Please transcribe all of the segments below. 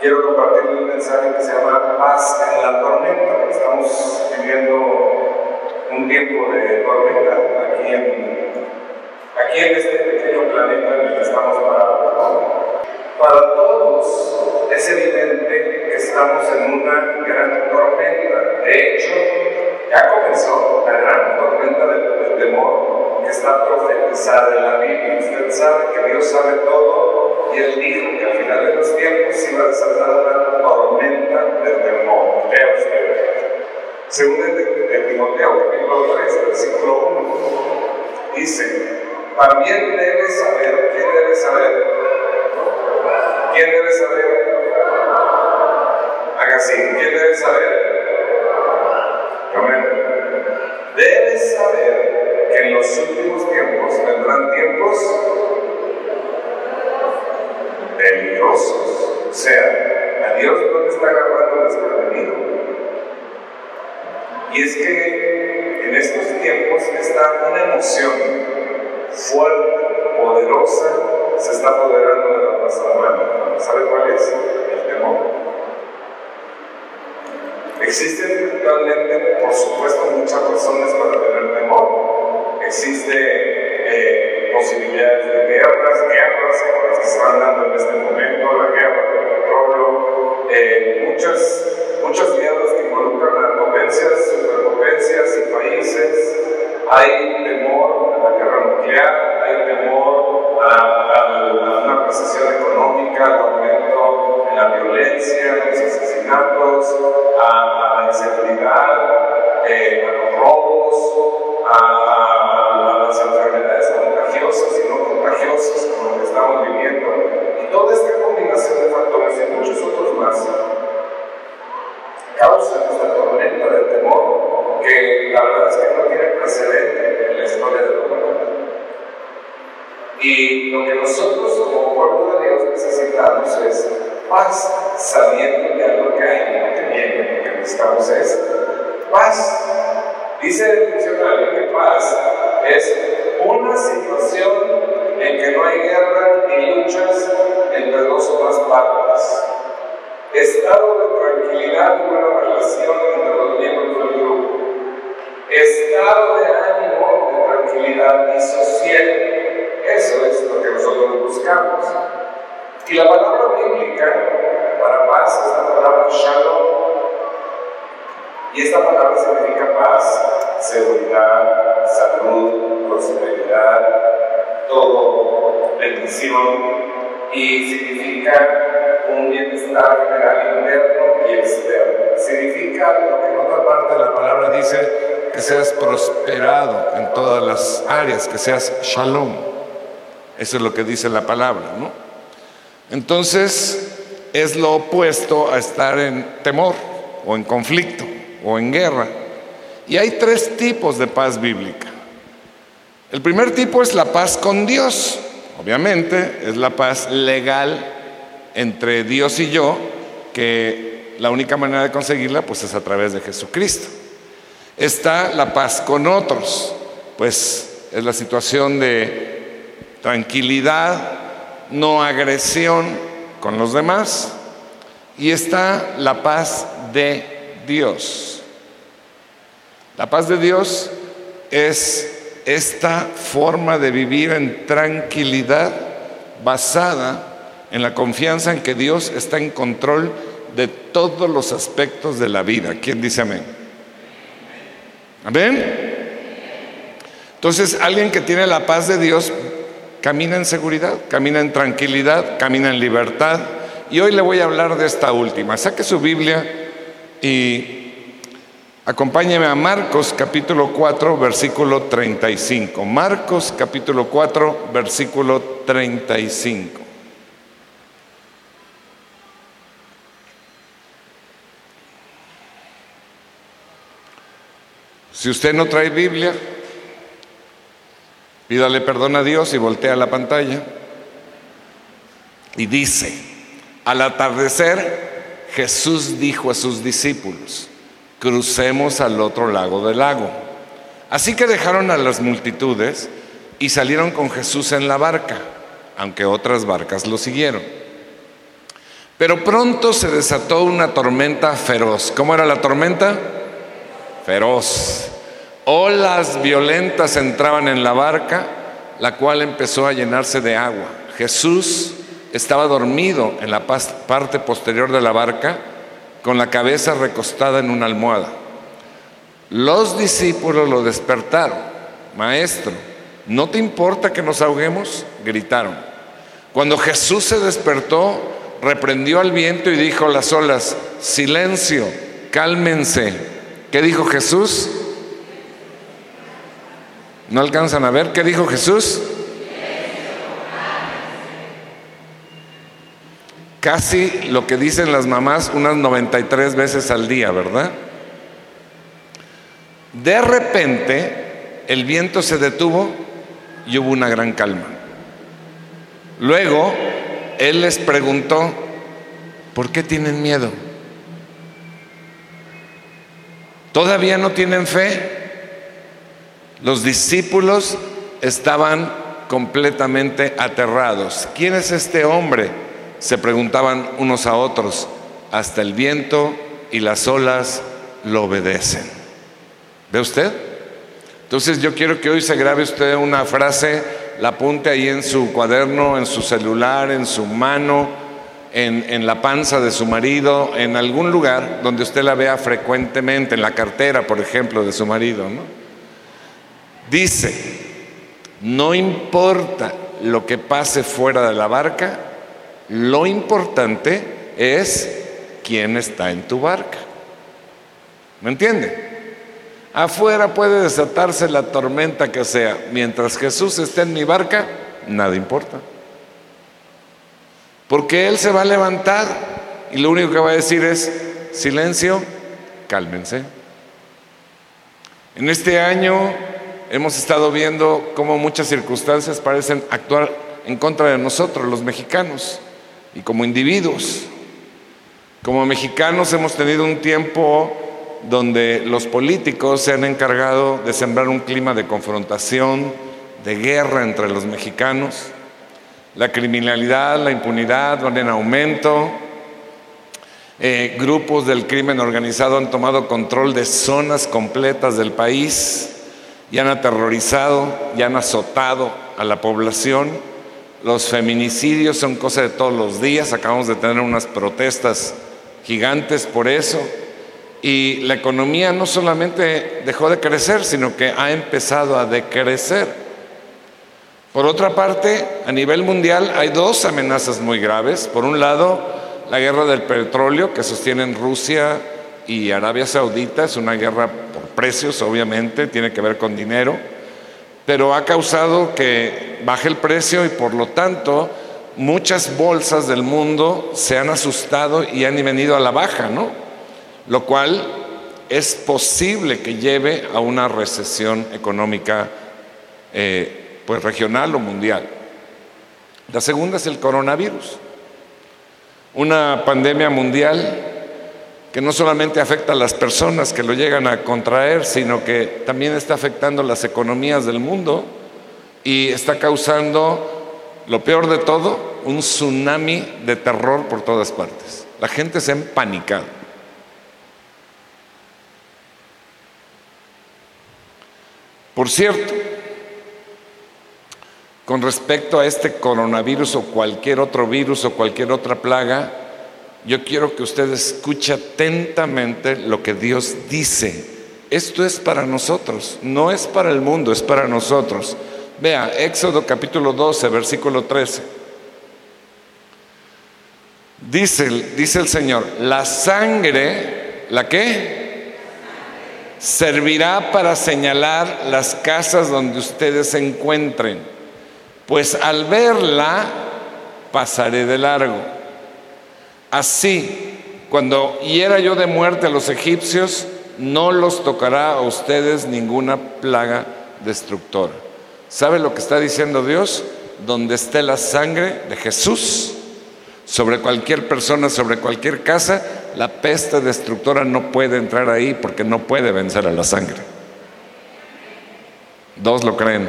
quiero compartir un mensaje que se llama Paz en la tormenta, estamos viviendo un tiempo de tormenta aquí en, aquí en este pequeño planeta en el que estamos parados. Para todos es evidente que estamos en una gran tormenta. De hecho, ya comenzó la gran tormenta del, temor que está profetizada en la Biblia. Usted sabe que Dios sabe todo y Él dijo que al final de los tiempos iba a desatar una tormenta del temor. Vea usted. Según el Timoteo, capítulo 3, versículo 1, dice, también debe saber, ¿quién debe saber? ¿Quién debe saber? Haga así, ¿quién debe saber? Debes saber que en los últimos tiempos vendrán tiempos peligrosos. O sea, a Dios no te está agarrando desprevenido. Y es que en estos tiempos está una emoción fuerte, poderosa, se está apoderando de la raza humana. ¿Sabe cuál es? El temor. Existen actualmente, Y la palabra bíblica para paz es la palabra shalom. Y esta palabra significa paz, seguridad, salud, prosperidad, todo, bendición. Y significa un bienestar general interno y externo. Significa lo que en otra parte de la palabra dice que seas prosperado en todas las áreas, que seas shalom. Eso es lo que dice la palabra, ¿no? Entonces es lo opuesto a estar en temor o en conflicto o en guerra. Y hay tres tipos de paz bíblica. El primer tipo es la paz con Dios. Obviamente es la paz legal entre Dios y yo, que la única manera de conseguirla pues es a través de Jesucristo. Está la paz con otros, pues es la situación de tranquilidad, no agresión con los demás y está la paz de Dios. La paz de Dios es esta forma de vivir en tranquilidad basada en la confianza en que Dios está en control de todos los aspectos de la vida. ¿Quién dice amén? Amén. Entonces, alguien que tiene la paz de Dios camina en seguridad, camina en tranquilidad, camina en libertad. Y hoy le voy a hablar de esta última. Saque su Biblia y acompáñeme a Marcos capítulo 4, versículo 35. Marcos capítulo 4, versículo 35. Si usted no trae Biblia, Pídale perdón a Dios y voltea la pantalla. Y dice, al atardecer Jesús dijo a sus discípulos, crucemos al otro lado del lago. Así que dejaron a las multitudes y salieron con Jesús en la barca, aunque otras barcas lo siguieron. Pero pronto se desató una tormenta feroz. ¿Cómo era la tormenta? Feroz. Olas violentas entraban en la barca, la cual empezó a llenarse de agua. Jesús estaba dormido en la parte posterior de la barca, con la cabeza recostada en una almohada. Los discípulos lo despertaron. Maestro, ¿no te importa que nos ahoguemos? Gritaron. Cuando Jesús se despertó, reprendió al viento y dijo a las olas, silencio, cálmense. ¿Qué dijo Jesús? ¿No alcanzan a ver qué dijo Jesús? Casi lo que dicen las mamás unas 93 veces al día, ¿verdad? De repente el viento se detuvo y hubo una gran calma. Luego él les preguntó, ¿por qué tienen miedo? ¿Todavía no tienen fe? Los discípulos estaban completamente aterrados. ¿Quién es este hombre? Se preguntaban unos a otros. Hasta el viento y las olas lo obedecen. ¿Ve usted? Entonces yo quiero que hoy se grabe usted una frase, la apunte ahí en su cuaderno, en su celular, en su mano, en, en, la panza de su marido, en algún lugar donde usted la vea frecuentemente, en la cartera, por ejemplo, de su marido. ¿no? Dice, no importa lo que pase fuera de la barca, lo importante es quién está en tu barca. ¿Me entiende? Afuera puede desatarse la tormenta que sea. Mientras Jesús esté en mi barca, nada importa. Porque Él se va a levantar y lo único que va a decir es, silencio, cálmense. En este año hemos estado viendo cómo muchas circunstancias parecen actuar en contra de nosotros, los mexicanos, y como individuos. Como mexicanos hemos tenido un tiempo donde los políticos se han encargado de sembrar un clima de confrontación, de guerra entre los mexicanos. La criminalidad, la impunidad van en aumento. Eh, grupos del crimen organizado han tomado control de zonas completas del país y han aterrorizado y han azotado a la población. Los feminicidios son cosa de todos los días, acabamos de tener unas protestas gigantes por eso. Y la economía no solamente dejó de crecer, sino que ha empezado a decrecer. Por otra parte, a nivel mundial hay dos amenazas muy graves. Por un lado, la guerra del petróleo que sostienen Rusia y Arabia Saudita, es una guerra precios, obviamente, tiene que ver con dinero, pero ha causado que baje el precio y por lo tanto muchas bolsas del mundo se han asustado y han venido a la baja, ¿no? Lo cual es posible que lleve a una recesión económica eh, pues regional o mundial. La segunda es el coronavirus, una pandemia mundial que no solamente afecta a las personas que lo llegan a contraer, sino que también está afectando las economías del mundo y está causando, lo peor de todo, un tsunami de terror por todas partes. La gente se ha empanicado. Por cierto, con respecto a este coronavirus o cualquier otro virus o cualquier otra plaga, yo quiero que usted escuche atentamente lo que Dios dice. Esto es para nosotros, no es para el mundo, es para nosotros. Vea, Éxodo capítulo 12, versículo 13. Dice, dice el Señor, la sangre, ¿la qué? Servirá para señalar las casas donde ustedes se encuentren, pues al verla pasaré de largo. Así, cuando hiera yo de muerte a los egipcios, no los tocará a ustedes ninguna plaga destructora. ¿Sabe lo que está diciendo Dios? Donde esté la sangre de Jesús, sobre cualquier persona, sobre cualquier casa, la peste destructora no puede entrar ahí porque no puede vencer a la sangre. Dos lo creen.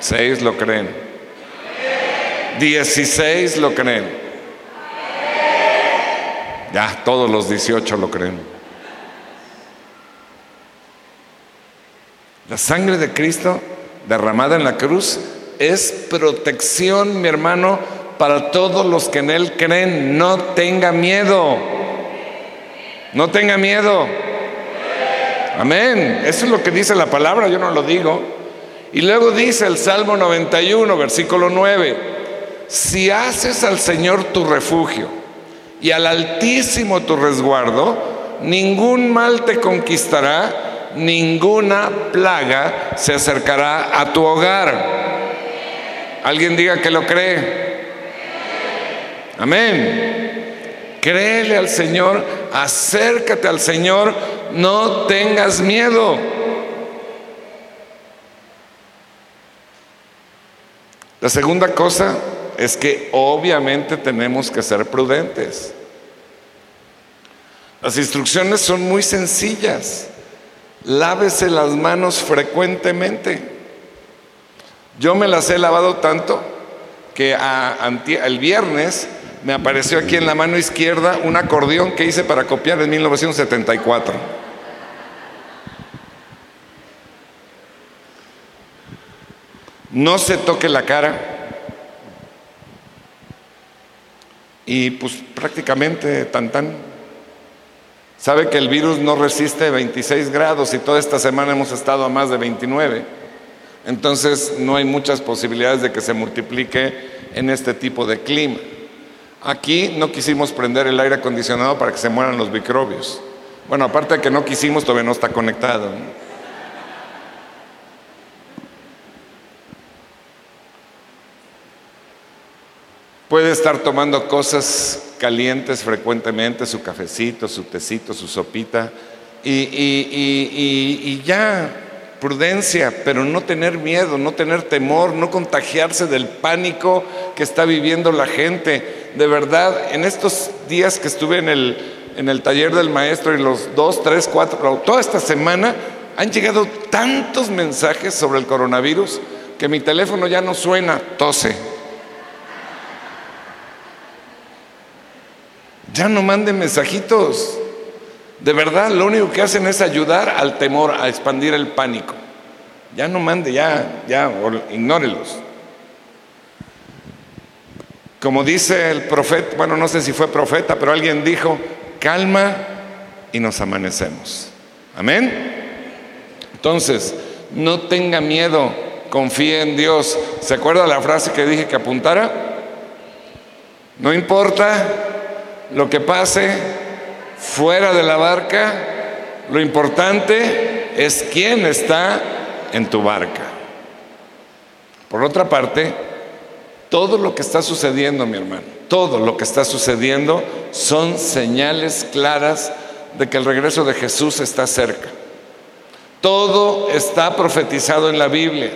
Seis lo creen. Dieciséis lo creen. Ya, todos los 18 lo creen. La sangre de Cristo derramada en la cruz es protección, mi hermano, para todos los que en Él creen. No tenga miedo. No tenga miedo. Amén. Eso es lo que dice la palabra, yo no lo digo. Y luego dice el Salmo 91, versículo 9, si haces al Señor tu refugio y al Altísimo tu resguardo, ningún mal te conquistará, ninguna plaga se acercará a tu hogar. Alguien diga que lo cree. Amén. Créele al Señor, acércate al Señor, no tengas miedo. La segunda cosa es que obviamente tenemos que ser prudentes. Las instrucciones son muy sencillas. Lávese las manos frecuentemente. Yo me las he lavado tanto que el viernes me apareció aquí en la mano izquierda un acordeón que hice para copiar en 1974. No se toque la cara. Y pues prácticamente tan tan. Sabe que el virus no resiste 26 grados y toda esta semana hemos estado a más de 29. Entonces no hay muchas posibilidades de que se multiplique en este tipo de clima. Aquí no quisimos prender el aire acondicionado para que se mueran los microbios. Bueno, aparte de que no quisimos, todavía no está conectado. Puede estar tomando cosas calientes frecuentemente, su cafecito, su tecito, su sopita, y, ya prudencia, pero no tener miedo, no tener temor, no contagiarse del pánico que está viviendo la gente. De verdad, en estos días que estuve en el, en el taller del maestro y los dos, tres, cuatro, toda esta semana, han llegado tantos mensajes sobre el coronavirus que mi teléfono ya no suena, tose. Ya no manden mensajitos. De verdad, lo único que hacen es ayudar al temor, a expandir el pánico. Ya no mande, ya, ya, ignórelos. Como dice el profeta, bueno, no sé si fue profeta, pero alguien dijo, calma y nos amanecemos. Amén. Entonces, no tenga miedo, confíe en Dios. ¿Se acuerda la frase que dije que apuntara? No importa lo que pase, fuera de la barca, lo importante es quién está en tu barca. Por otra parte, todo lo que está sucediendo, mi hermano, todo lo que está sucediendo son señales claras de que el regreso de Jesús está cerca. Todo está profetizado en la Biblia.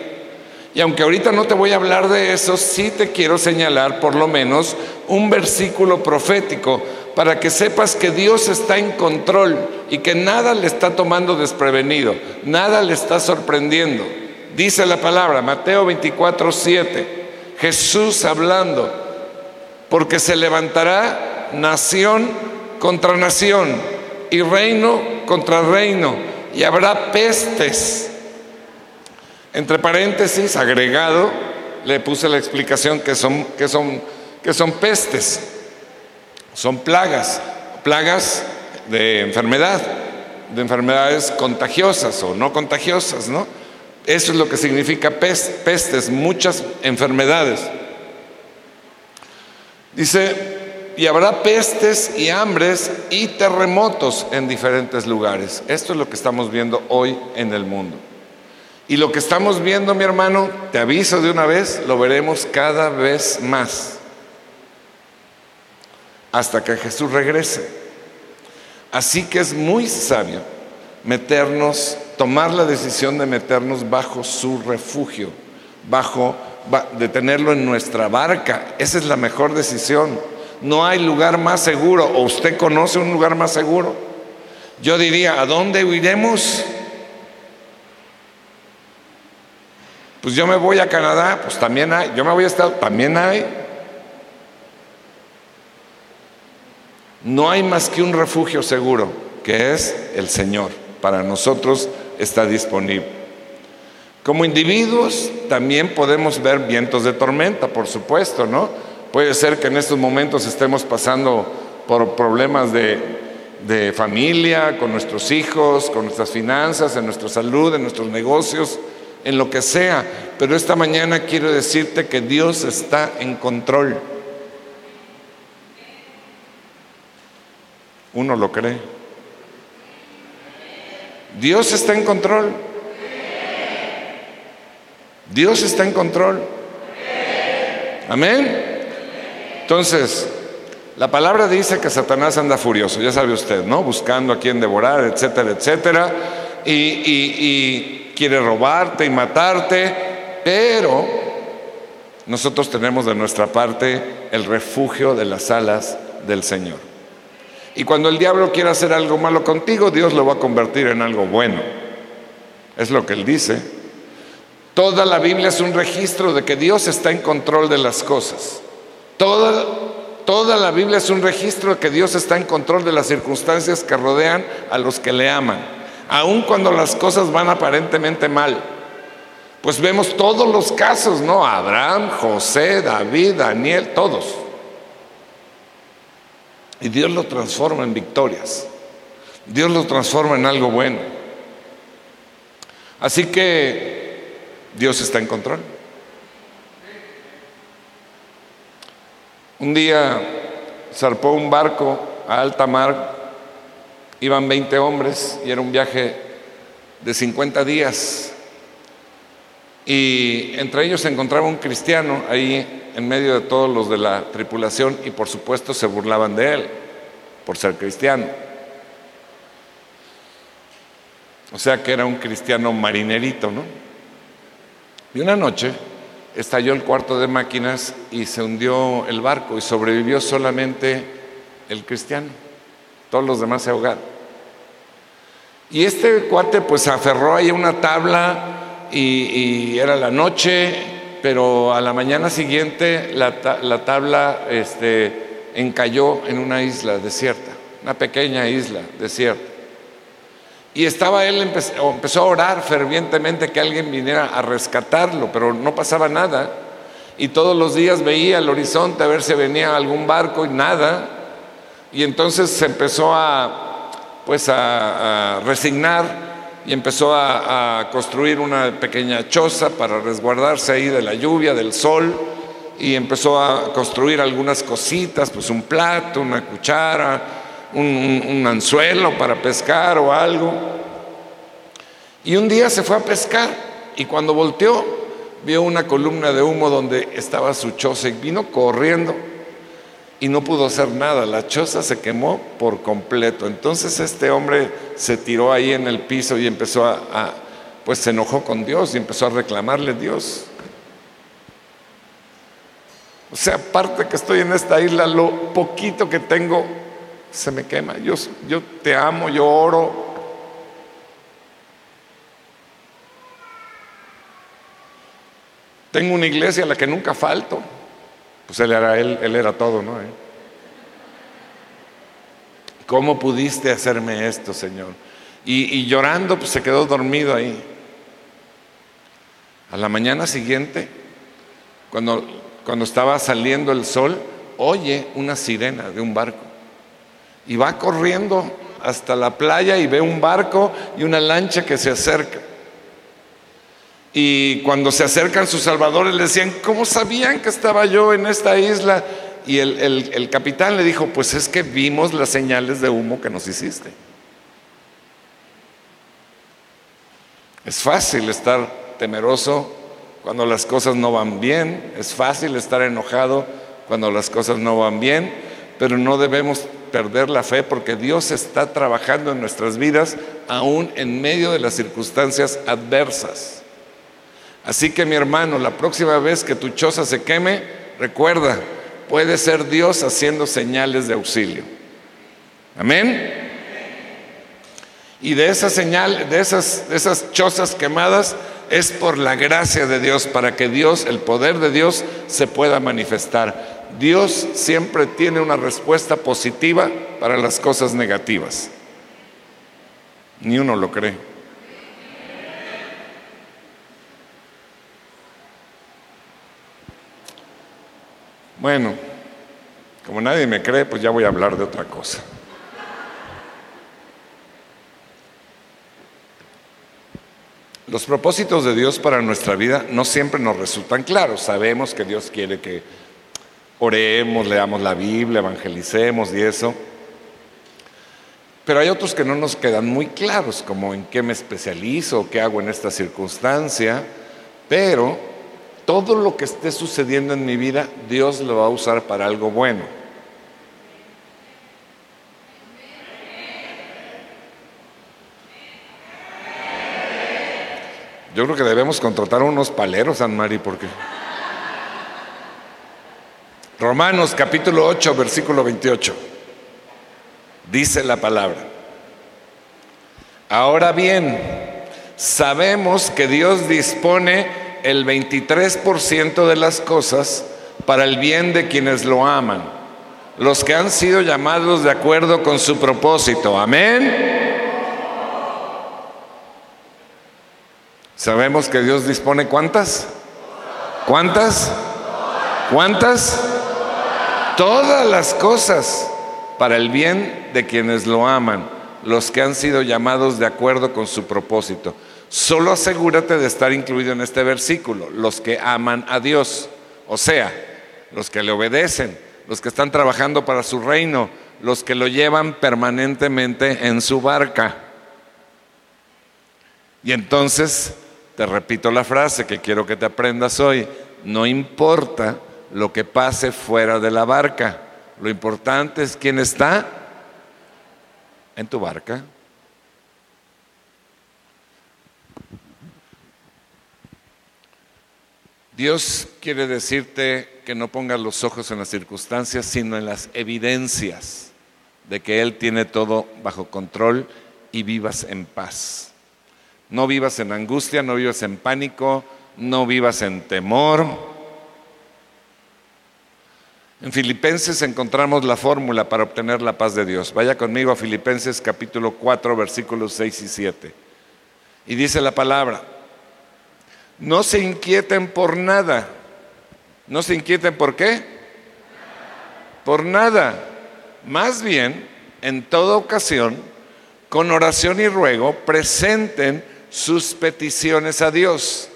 Y aunque ahorita no te voy a hablar de eso, sí te quiero señalar por lo menos un versículo profético para que sepas que Dios está en control y que nada le está tomando desprevenido, nada le está sorprendiendo. Dice la palabra, Mateo 24, 7, Jesús hablando, porque se levantará nación contra nación y reino contra reino, y habrá pestes. Entre paréntesis, agregado, le puse la explicación que son, que son, que son pestes son plagas, plagas de enfermedad, de enfermedades contagiosas o no contagiosas, ¿no? Eso es lo que significa pestes, muchas enfermedades. Dice, y habrá pestes y hambres y terremotos en diferentes lugares. Esto es lo que estamos viendo hoy en el mundo. Y lo que estamos viendo, mi hermano, te aviso de una vez, lo veremos cada vez más hasta que Jesús regrese. Así que es muy sabio meternos, tomar la decisión de meternos bajo su refugio, bajo de tenerlo en nuestra barca. Esa es la mejor decisión. No hay lugar más seguro, o usted conoce un lugar más seguro. Yo diría, ¿a dónde iremos? Pues yo me voy a Canadá, pues también hay. Yo me voy a Estados, también hay. No hay más que un refugio seguro, que es el Señor. Para nosotros está disponible. Como individuos también podemos ver vientos de tormenta, por supuesto, ¿no? Puede ser que en estos momentos estemos pasando por problemas de, de familia, con nuestros hijos, con nuestras finanzas, en nuestra salud, en nuestros negocios, en lo que sea. Pero esta mañana quiero decirte que Dios está en control. Uno lo cree. Dios está en control. Dios está en control. Amén. Entonces, la palabra dice que Satanás anda furioso, ya sabe usted, ¿no? Buscando a quien devorar, etcétera, etcétera. Y, y quiere robarte y matarte, pero nosotros tenemos de nuestra parte el refugio de las alas del Señor. Y cuando el diablo quiera hacer algo malo contigo, Dios lo va a convertir en algo bueno. Es lo que él dice. Toda la Biblia es un registro de que Dios está en control de las cosas. Toda, toda la Biblia es un registro de que Dios está en control de las circunstancias que rodean a los que le aman. Aun cuando las cosas van aparentemente mal. Pues vemos todos los casos, ¿no? Abraham, José, David, Daniel, todos. Y Dios lo transforma en victorias. Dios lo transforma en algo bueno. Así que Dios está en control. Un día zarpó un barco a alta mar, iban 20 hombres y era un viaje de 50 días. Y entre ellos se encontraba un cristiano ahí en medio de todos los de la tripulación y por supuesto se burlaban de él por ser cristiano. O sea que era un cristiano marinerito, ¿no? Y una noche estalló el cuarto de máquinas y se hundió el barco y sobrevivió solamente el cristiano. Todos los demás se ahogaron. Y este cuate pues se aferró ahí a una tabla y, era la noche pero a la mañana siguiente la, tabla este, encalló en una isla desierta, una pequeña isla desierta. Y estaba él, empezó a orar fervientemente que alguien viniera a rescatarlo, pero no pasaba nada. Y todos los días veía el horizonte a ver si venía algún barco y nada. Y entonces se empezó a, pues a resignar y empezó a, construir una pequeña choza para resguardarse ahí de la lluvia, del sol, y empezó a construir algunas cositas, pues un plato, una cuchara, un, un anzuelo para pescar o algo. Y un día se fue a pescar y cuando volteó vio una columna de humo donde estaba su choza y vino corriendo y no pudo hacer nada, la choza se quemó por completo. Entonces este hombre se tiró ahí en el piso y empezó a, pues se enojó con Dios y empezó a reclamarle a Dios. O sea, aparte que estoy en esta isla, lo poquito que tengo se me quema. Yo, yo te amo, yo oro. Tengo una iglesia a la que nunca falto. Pues él era, él, él era todo, ¿no? ¿Eh? ¿Cómo pudiste hacerme esto, Señor? Y, llorando, pues se quedó dormido ahí. A la mañana siguiente, cuando, cuando estaba saliendo el sol, oye una sirena de un barco. Y va corriendo hasta la playa y ve un barco y una lancha que se acerca. Y cuando se acercan sus salvadores le decían, ¿cómo sabían que estaba yo en esta isla? Y el, capitán le dijo, pues es que vimos las señales de humo que nos hiciste. Es fácil estar temeroso cuando las cosas no van bien, es fácil estar enojado cuando las cosas no van bien, pero no debemos perder la fe porque Dios está trabajando en nuestras vidas aún en medio de las circunstancias adversas. Así que mi hermano, la próxima vez que tu choza se queme, recuerda, puede ser Dios haciendo señales de auxilio. Amén. Y de esa señal, de esas, de esas chozas quemadas, es por la gracia de Dios, para que Dios, el poder de Dios, se pueda manifestar. Dios siempre tiene una respuesta positiva para las cosas negativas. Ni uno lo cree. Bueno, como nadie me cree, pues ya voy a hablar de otra cosa. Los propósitos de Dios para nuestra vida no siempre nos resultan claros. Sabemos que Dios quiere que oremos, leamos la Biblia, evangelicemos y eso. Pero hay otros que no nos quedan muy claros, como en qué me especializo, qué hago en esta circunstancia. Pero todo lo que esté sucediendo en mi vida, Dios lo va a usar para algo bueno. Yo creo que debemos contratar unos paleros, San Mari, porque... Romanos capítulo 8, versículo 28. Dice la palabra. Ahora bien, sabemos que Dios dispone el 23% de las cosas para el bien de quienes lo aman, los que han sido llamados de acuerdo con su propósito. Amén. Sabemos que Dios dispone cuántas? ¿Cuántas? ¿Cuántas? Todas las cosas para el bien de quienes lo aman, los que han sido llamados de acuerdo con su propósito. Solo asegúrate de estar incluido en este versículo, los que aman a Dios, o sea, los que le obedecen, los que están trabajando para su reino, los que lo llevan permanentemente en su barca. Y entonces te repito la frase que quiero que te aprendas hoy. No importa lo que pase fuera de la barca. Lo importante es quién está en tu barca. Dios quiere decirte que no pongas los ojos en las circunstancias, sino en las evidencias de que Él tiene todo bajo control y vivas en paz. No vivas en angustia, no vivas en pánico, no vivas en temor. En Filipenses encontramos la fórmula para obtener la paz de Dios. Vaya conmigo a Filipenses capítulo 4 versículos 6 y 7. Y dice la palabra, no se inquieten por nada. No se inquieten por qué? Por nada. Más bien, en toda ocasión, con oración y ruego, presenten sus peticiones a Dios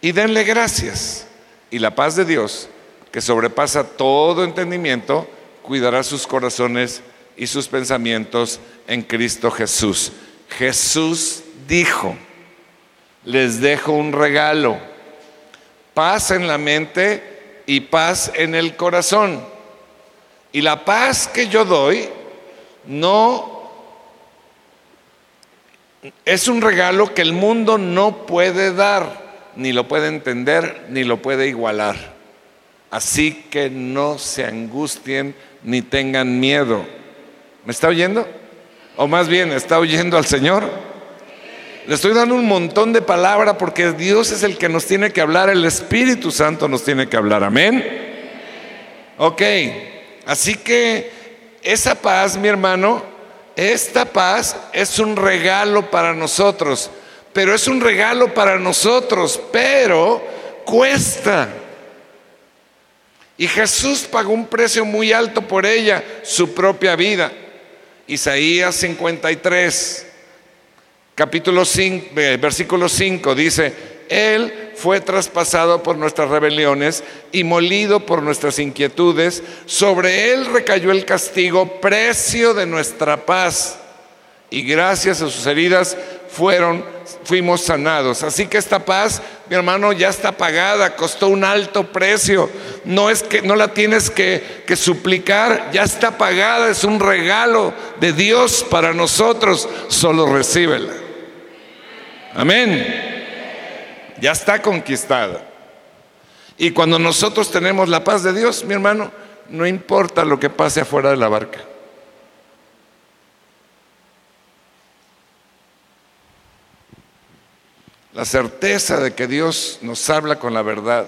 y denle gracias. Y la paz de Dios, que sobrepasa todo entendimiento, cuidará sus corazones y sus pensamientos en Cristo Jesús. Jesús dijo, les dejo un regalo, paz en la mente y paz en el corazón. Y la paz que yo doy no es un regalo que el mundo no puede dar, ni lo puede entender, ni lo puede igualar. Así que no se angustien ni tengan miedo. ¿Me está oyendo? O más bien, ¿está oyendo al Señor? Le estoy dando un montón de palabra porque Dios es el que nos tiene que hablar, el Espíritu Santo nos tiene que hablar. Amén. Ok, así que esa paz, mi hermano, esta paz es un regalo para nosotros, pero es un regalo para nosotros, pero cuesta. Y Jesús pagó un precio muy alto por ella, su propia vida. Isaías 53, capítulo 5, versículo 5 dice, Él fue traspasado por nuestras rebeliones y molido por nuestras inquietudes. Sobre Él recayó el castigo, precio de nuestra paz. Y gracias a sus heridas fueron, fuimos sanados. Así que esta paz, mi hermano, ya está pagada, costó un alto precio. No es que no la tienes que, que suplicar, ya está pagada, es un regalo de Dios para nosotros. Solo recíbela. Amén ya está conquistada. Y cuando nosotros tenemos la paz de Dios, mi hermano, no importa lo que pase afuera de la barca. La certeza de que Dios nos habla con la verdad,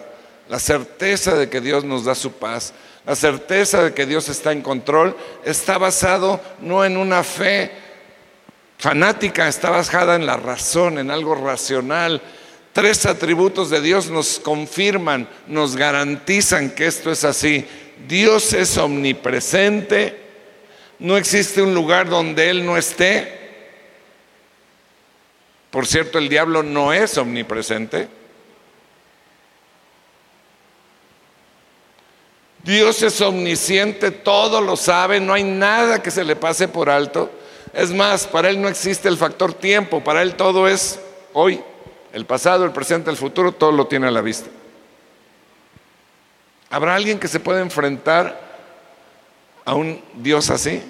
la certeza de que Dios nos da su paz, La certeza de que Dios está en control está basado no en una fe fanática, está basada en la razón, en algo racional. Tres atributos de Dios nos confirman, nos garantizan que esto es así. Dios es omnipresente, no existe un lugar donde Él no esté. Por cierto, el diablo no es omnipresente. Dios es omnisciente, todo lo sabe, no hay nada que se le pase por alto. Es más, para Él no existe el factor tiempo, para Él todo es hoy, el pasado, el presente, el futuro, todo lo tiene a la vista. ¿Habrá alguien que se pueda enfrentar a un Dios así?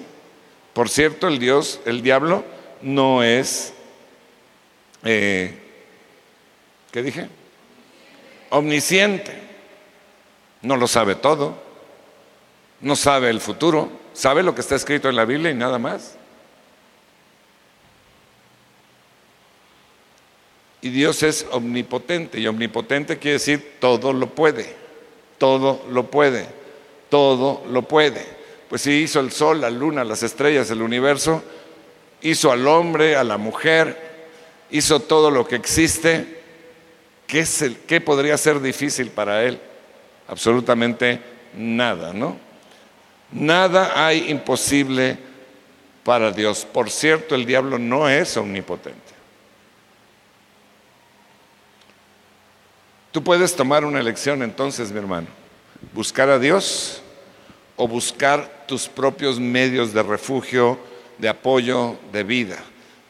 Por cierto, el Dios, el diablo, no es, eh, ¿qué dije? Omnisciente. No lo sabe todo no sabe el futuro, sabe lo que está escrito en la Biblia y nada más. Y Dios es omnipotente y omnipotente quiere decir todo lo puede, todo lo puede, todo lo puede. Pues si hizo el sol, la luna, las estrellas, el universo, hizo al hombre, a la mujer, hizo todo lo que existe, ¿qué, es el, qué podría ser difícil para él? Absolutamente nada, ¿no? Nada hay imposible para Dios. Por cierto, el diablo no es omnipotente. Tú puedes tomar una elección entonces, mi hermano. Buscar a Dios o buscar tus propios medios de refugio, de apoyo, de vida.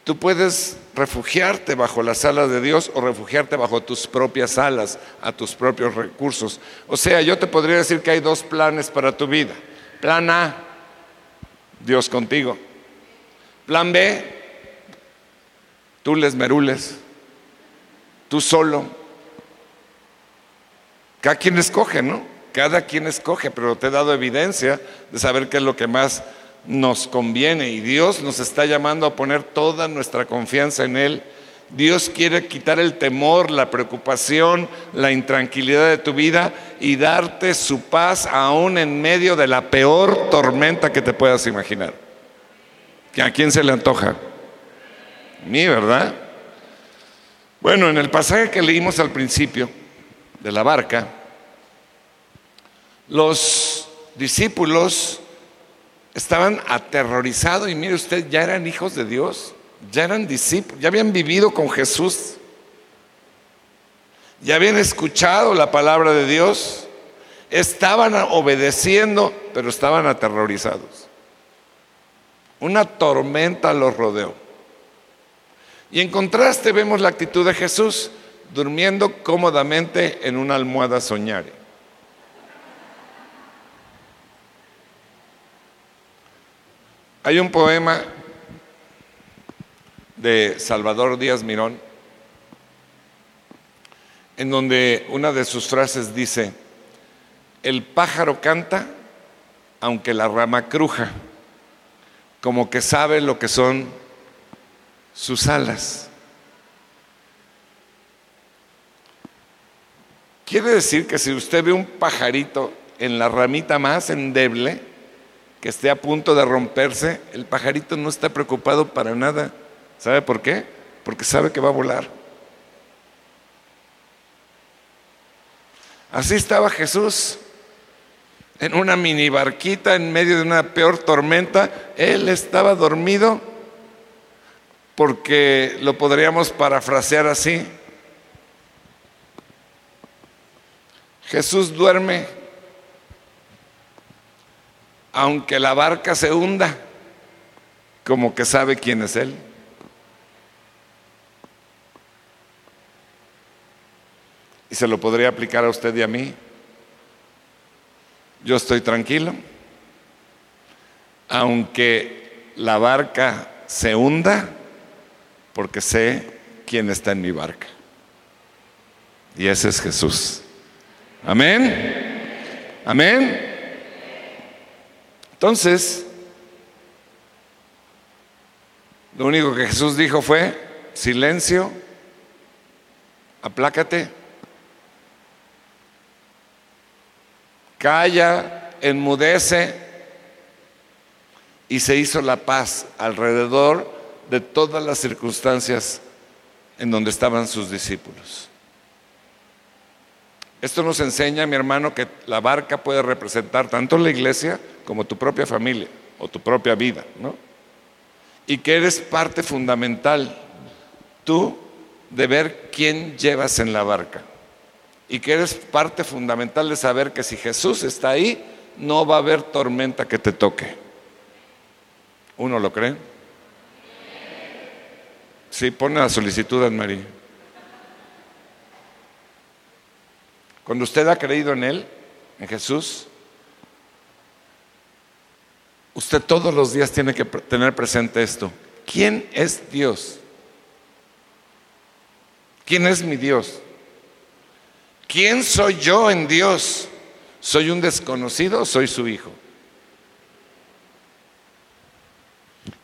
Tú puedes refugiarte bajo las alas de Dios o refugiarte bajo tus propias alas, a tus propios recursos. O sea, yo te podría decir que hay dos planes para tu vida. Plan A, Dios contigo. Plan B, tú les merules, tú solo. Cada quien escoge, ¿no? Cada quien escoge, pero te he dado evidencia de saber qué es lo que más nos conviene y Dios nos está llamando a poner toda nuestra confianza en Él Dios quiere quitar el temor, la preocupación, la intranquilidad de tu vida y darte su paz aún en medio de la peor tormenta que te puedas imaginar. ¿A quién se le antoja? A mí, ¿verdad? Bueno, en el pasaje que leímos al principio de la barca, los discípulos estaban aterrorizados y mire usted, ya eran hijos de Dios ya eran discípulos, ya habían vivido con Jesús, ya habían escuchado la palabra de Dios, estaban obedeciendo, pero estaban aterrorizados. Una tormenta los rodeó. Y en contraste vemos la actitud de Jesús durmiendo cómodamente en una almohada soñare. Hay un poema de Salvador Díaz Mirón, en donde una de sus frases dice, el pájaro canta aunque la rama cruja, como que sabe lo que son sus alas. Quiere decir que si usted ve un pajarito en la ramita más endeble, que esté a punto de romperse, el pajarito no está preocupado para nada. ¿Sabe por qué? Porque sabe que va a volar. Así estaba Jesús en una mini barquita en medio de una peor tormenta. Él estaba dormido porque lo podríamos parafrasear así. Jesús duerme aunque la barca se hunda, como que sabe quién es Él. y se lo podría aplicar a usted y a mí. Yo estoy tranquilo, aunque la barca se hunda, porque sé quién está en mi barca. Y ese es Jesús. Amén. Amén. Entonces, lo único que Jesús dijo fue, silencio, aplácate Calla enmudece y se hizo la paz alrededor de todas las circunstancias en donde estaban sus discípulos. Esto nos enseña, mi hermano, que la barca puede representar tanto la iglesia como tu propia familia o tu propia vida, ¿no? Y que eres parte fundamental tú de ver quién llevas en la barca. Y que eres parte fundamental de saber que si Jesús está ahí, no va a haber tormenta que te toque. ¿Uno lo cree? Sí, pone la solicitud en María. Cuando usted ha creído en Él, en Jesús, usted todos los días tiene que tener presente esto. ¿Quién es Dios? ¿Quién es mi Dios? ¿Quién soy yo en Dios? ¿Soy un desconocido o soy su hijo?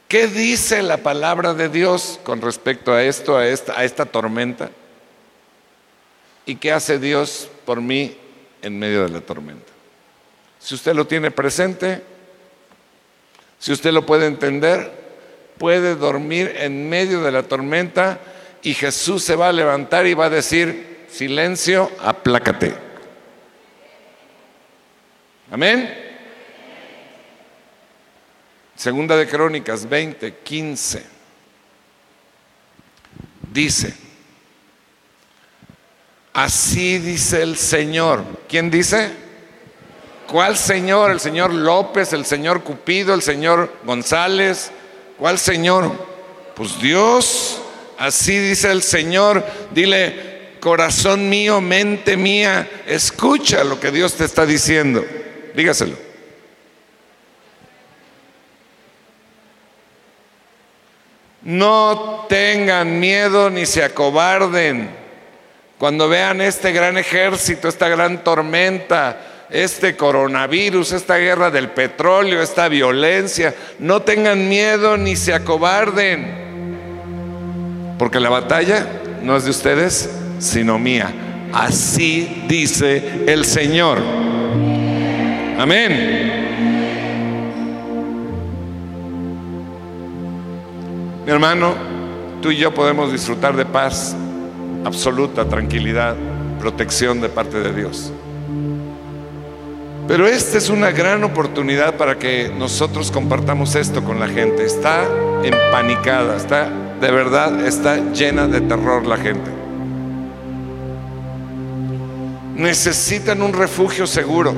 ¿Qué dice la palabra de Dios con respecto a esto, a esta, a esta tormenta? ¿Y qué hace Dios por mí en medio de la tormenta? Si usted lo tiene presente, si usted lo puede entender, puede dormir en medio de la tormenta y Jesús se va a levantar y va a decir, silencio, aplácate. Amén. Segunda de Crónicas 20, 15. Dice, así dice el Señor. ¿Quién dice? ¿Cuál Señor? ¿El Señor López? ¿El Señor Cupido? ¿El Señor González? ¿Cuál Señor? Pues Dios. Así dice el Señor, dile, corazón mío, mente mía, escucha lo que Dios te está diciendo. Dígaselo. No tengan miedo ni se acobarden. Cuando vean este gran ejército, esta gran tormenta, este coronavirus, esta guerra del petróleo, esta violencia, no tengan miedo ni se acobarden. Porque la batalla no es de ustedes, sino mía. Así dice el Señor. Amén. Mi hermano, tú y yo podemos disfrutar de paz, absoluta tranquilidad, protección de parte de Dios. Pero esta es una gran oportunidad para que nosotros compartamos esto con la gente. Está empanicada, está de verdad está llena de terror la gente. Necesitan un refugio seguro.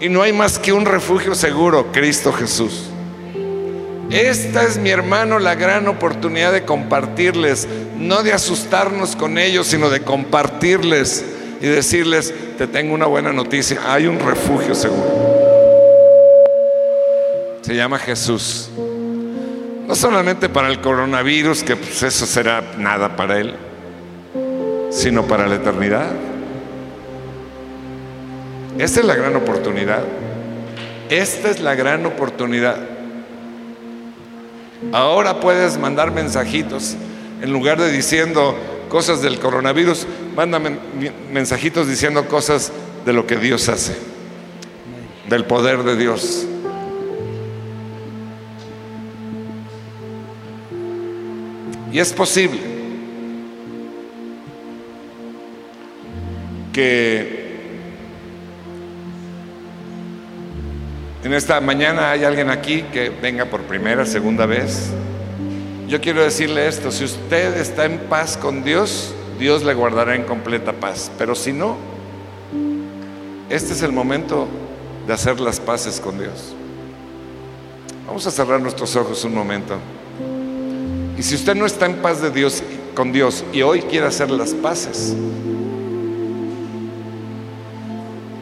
Y no hay más que un refugio seguro, Cristo Jesús. Esta es, mi hermano, la gran oportunidad de compartirles, no de asustarnos con ellos, sino de compartirles y decirles, te tengo una buena noticia, hay un refugio seguro. Se llama Jesús. No solamente para el coronavirus, que pues eso será nada para él, sino para la eternidad. Esta es la gran oportunidad. Esta es la gran oportunidad. Ahora puedes mandar mensajitos en lugar de diciendo cosas del coronavirus, mándame mensajitos diciendo cosas de lo que Dios hace, del poder de Dios. Y es posible que en esta mañana hay alguien aquí que venga por primera, segunda vez. Yo quiero decirle esto, si usted está en paz con Dios, Dios le guardará en completa paz. Pero si no, este es el momento de hacer las paces con Dios. Vamos a cerrar nuestros ojos un momento. Y si usted no está en paz de Dios con Dios y hoy quiere hacer las paces,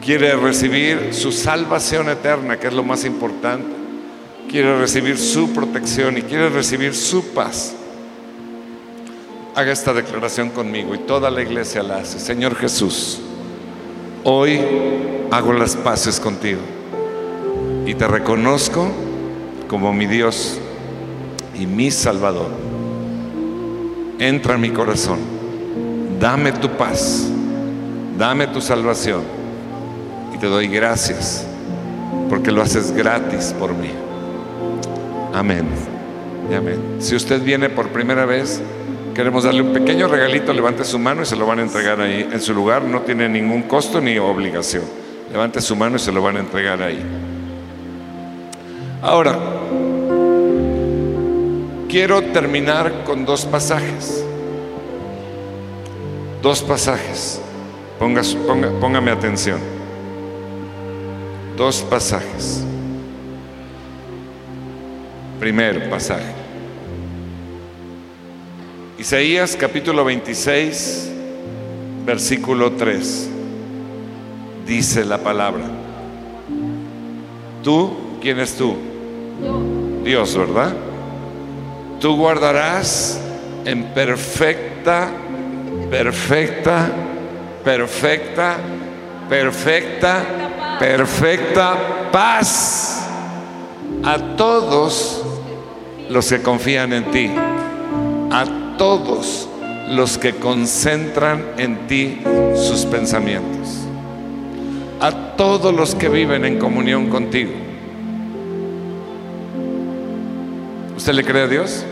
quiere recibir su salvación eterna, que es lo más importante, quiere recibir su protección y quiere recibir su paz, haga esta declaración conmigo y toda la iglesia la hace. Señor Jesús, hoy hago las paces contigo y te reconozco como mi Dios y mi Salvador. Entra en mi corazón, dame tu paz, dame tu salvación y te doy gracias porque lo haces gratis por mí. Amén. Y amén. Si usted viene por primera vez, queremos darle un pequeño regalito, levante su mano y se lo van a entregar ahí en su lugar, no tiene ningún costo ni obligación. Levante su mano y se lo van a entregar ahí. Ahora, quiero terminar con dos pasajes. Dos pasajes. Ponga, póngame atención. Dos pasajes. Primer pasaje. Isaías capítulo 26, versículo 3. Dice la palabra. ¿Tú? ¿Quién es tú? Dios, ¿verdad? Tú guardarás en perfecta, perfecta, perfecta, perfecta, perfecta paz a todos los que confían en ti, a todos los que concentran en ti sus pensamientos, a todos los que viven en comunión contigo. ¿Usted le cree a Dios?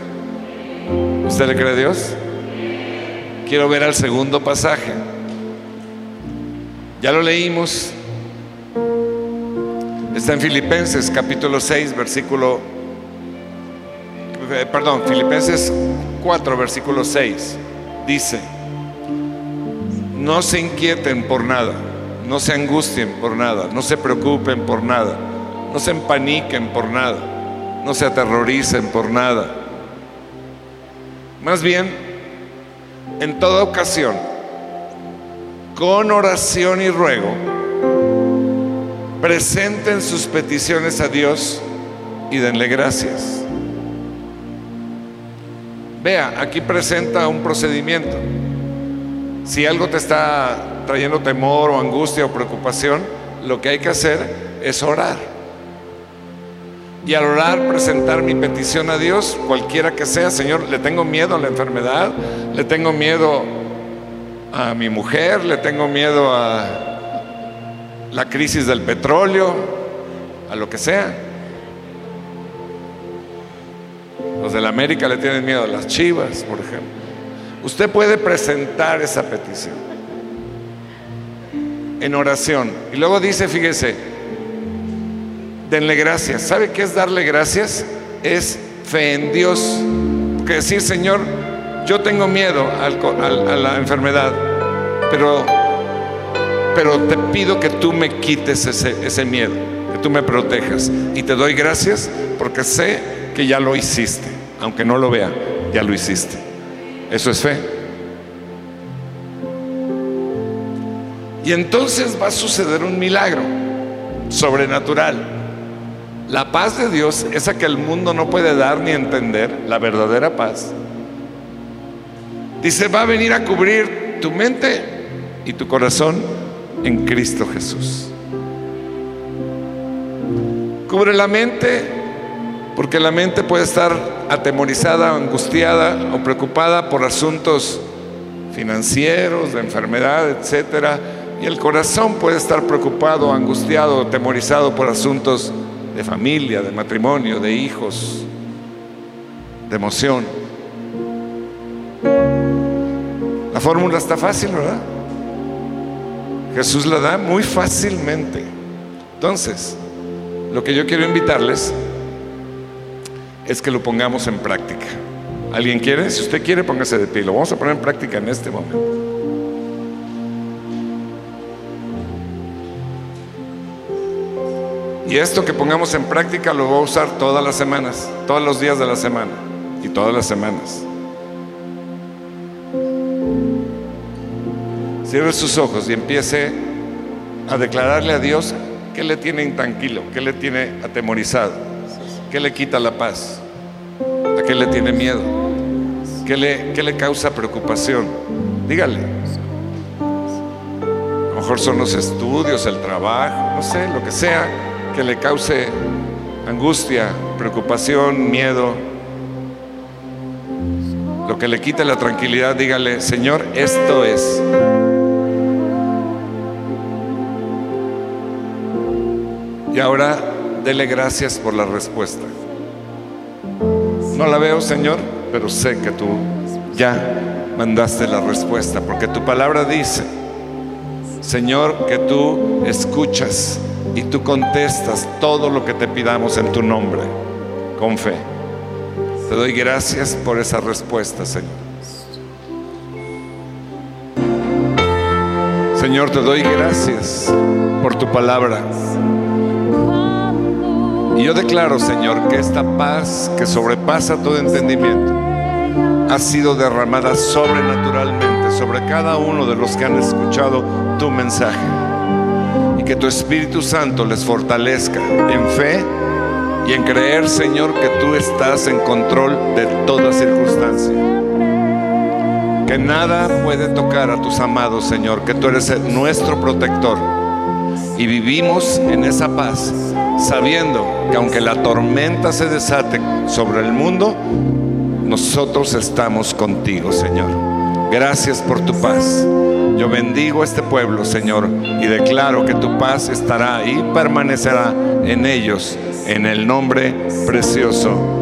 ¿Usted le cree a Dios? Quiero ver al segundo pasaje. Ya lo leímos. Está en Filipenses capítulo 6, versículo... eh, Perdón, Filipenses 4, versículo 6. Dice, no se inquieten por nada, no se angustien por nada, no se preocupen por nada, no se empaniquen por nada, no se aterroricen por nada. Más bien, en toda ocasión, con oración y ruego, presenten sus peticiones a Dios y denle gracias. Vea, aquí presenta un procedimiento. Si algo te está trayendo temor o angustia o preocupación, lo que hay que hacer es orar. Y al orar, presentar mi petición a Dios, cualquiera que sea, Señor, le tengo miedo a la enfermedad, le tengo miedo a mi mujer, le tengo miedo a la crisis del petróleo, a lo que sea. Los de la América le tienen miedo a las chivas, por ejemplo. Usted puede presentar esa petición en oración. Y luego dice, fíjese, denle gracias. ¿Sabe qué es darle gracias? Es fe en Dios. Que decir, Señor, yo tengo miedo a la enfermedad, pero, pero te pido que tú me quites ese, ese miedo, que tú me protejas. Y te doy gracias porque sé que ya lo hiciste, aunque no lo vea, ya lo hiciste. Eso es fe. Y entonces va a suceder un milagro sobrenatural. La paz de Dios, esa que el mundo no puede dar ni entender, la verdadera paz. Dice, va a venir a cubrir tu mente y tu corazón en Cristo Jesús. Cubre la mente porque la mente puede estar atemorizada, angustiada o preocupada por asuntos financieros, de enfermedad, etcétera, y el corazón puede estar preocupado, angustiado, atemorizado por asuntos de familia, de matrimonio, de hijos, de emoción. La fórmula está fácil, ¿verdad? Jesús la da muy fácilmente. Entonces, lo que yo quiero invitarles es que lo pongamos en práctica. ¿Alguien quiere? Si usted quiere, póngase de pie. Lo vamos a poner en práctica en este momento. Y esto que pongamos en práctica lo voy a usar todas las semanas, todos los días de la semana y todas las semanas. Cierre sus ojos y empiece a declararle a Dios qué le tiene intranquilo, qué le tiene atemorizado, qué le quita la paz, a qué le tiene miedo, qué le, qué le causa preocupación. Dígale. A lo mejor son los estudios, el trabajo, no sé, lo que sea que le cause angustia, preocupación, miedo. Lo que le quite la tranquilidad, dígale, Señor, esto es. Y ahora dele gracias por la respuesta. No la veo, Señor, pero sé que tú ya mandaste la respuesta, porque tu palabra dice, Señor, que tú escuchas y tú contestas todo lo que te pidamos en tu nombre, con fe. Te doy gracias por esa respuesta, Señor. Señor, te doy gracias por tu palabra. Y yo declaro, Señor, que esta paz que sobrepasa todo entendimiento ha sido derramada sobrenaturalmente sobre cada uno de los que han escuchado tu mensaje. Y que tu Espíritu Santo les fortalezca en fe y en creer, Señor, que tú estás en control de toda circunstancia. Que nada puede tocar a tus amados, Señor, que tú eres nuestro protector. Y vivimos en esa paz, sabiendo que aunque la tormenta se desate sobre el mundo, nosotros estamos contigo, Señor. Gracias por tu paz. Yo bendigo a este pueblo, Señor, y declaro que tu paz estará y permanecerá en ellos, en el nombre precioso